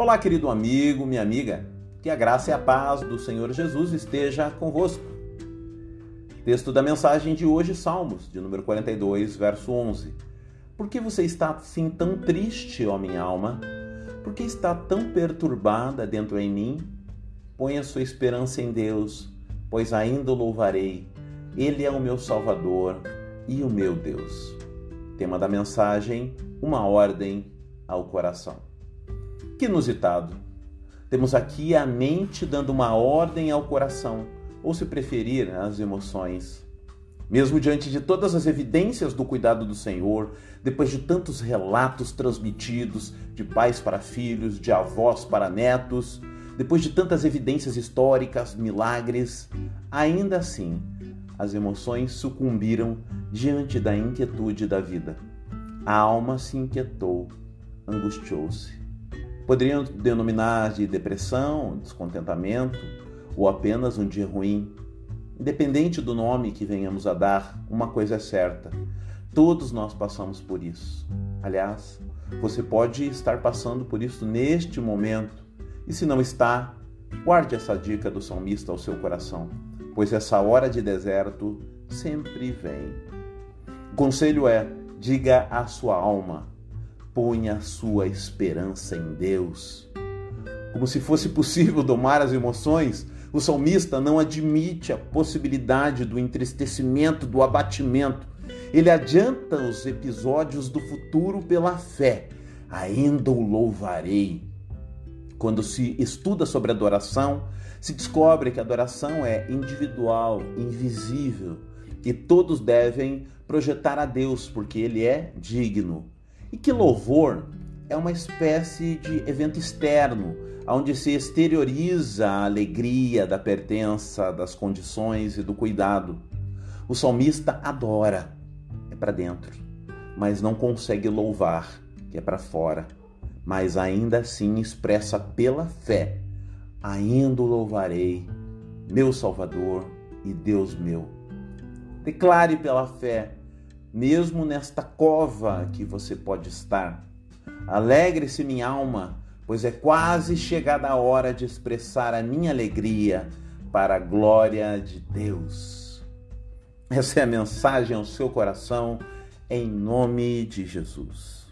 Olá, querido amigo, minha amiga, que a graça e a paz do Senhor Jesus esteja convosco. Texto da mensagem de hoje, Salmos, de número 42, verso 11. Por que você está assim tão triste, ó minha alma? Por que está tão perturbada dentro em mim? Ponha sua esperança em Deus, pois ainda o louvarei. Ele é o meu Salvador e o meu Deus. Tema da mensagem: uma ordem ao coração. Que inusitado! Temos aqui a mente dando uma ordem ao coração, ou se preferir, às emoções. Mesmo diante de todas as evidências do cuidado do Senhor, depois de tantos relatos transmitidos de pais para filhos, de avós para netos, depois de tantas evidências históricas, milagres, ainda assim, as emoções sucumbiram diante da inquietude da vida. A alma se inquietou, angustiou-se. Poderiam denominar de depressão, descontentamento ou apenas um dia ruim. Independente do nome que venhamos a dar, uma coisa é certa: todos nós passamos por isso. Aliás, você pode estar passando por isso neste momento, e se não está, guarde essa dica do salmista ao seu coração, pois essa hora de deserto sempre vem. O conselho é: diga à sua alma, ponha sua esperança em Deus. Como se fosse possível domar as emoções, o salmista não admite a possibilidade do entristecimento, do abatimento. Ele adianta os episódios do futuro pela fé. Ainda o louvarei. Quando se estuda sobre adoração, se descobre que a adoração é individual, invisível, e todos devem projetar a Deus, porque Ele é digno. E que louvor é uma espécie de evento externo, onde se exterioriza a alegria da pertença, das condições e do cuidado. O salmista adora, é para dentro, mas não consegue louvar, que é para fora, mas ainda assim expressa pela fé: ainda o louvarei, meu Salvador e Deus meu. Declare pela fé mesmo nesta cova que você pode estar. Alegre-se, minha alma, pois é quase chegada a hora de expressar a minha alegria para a glória de Deus. Essa é a mensagem ao seu coração, em nome de Jesus.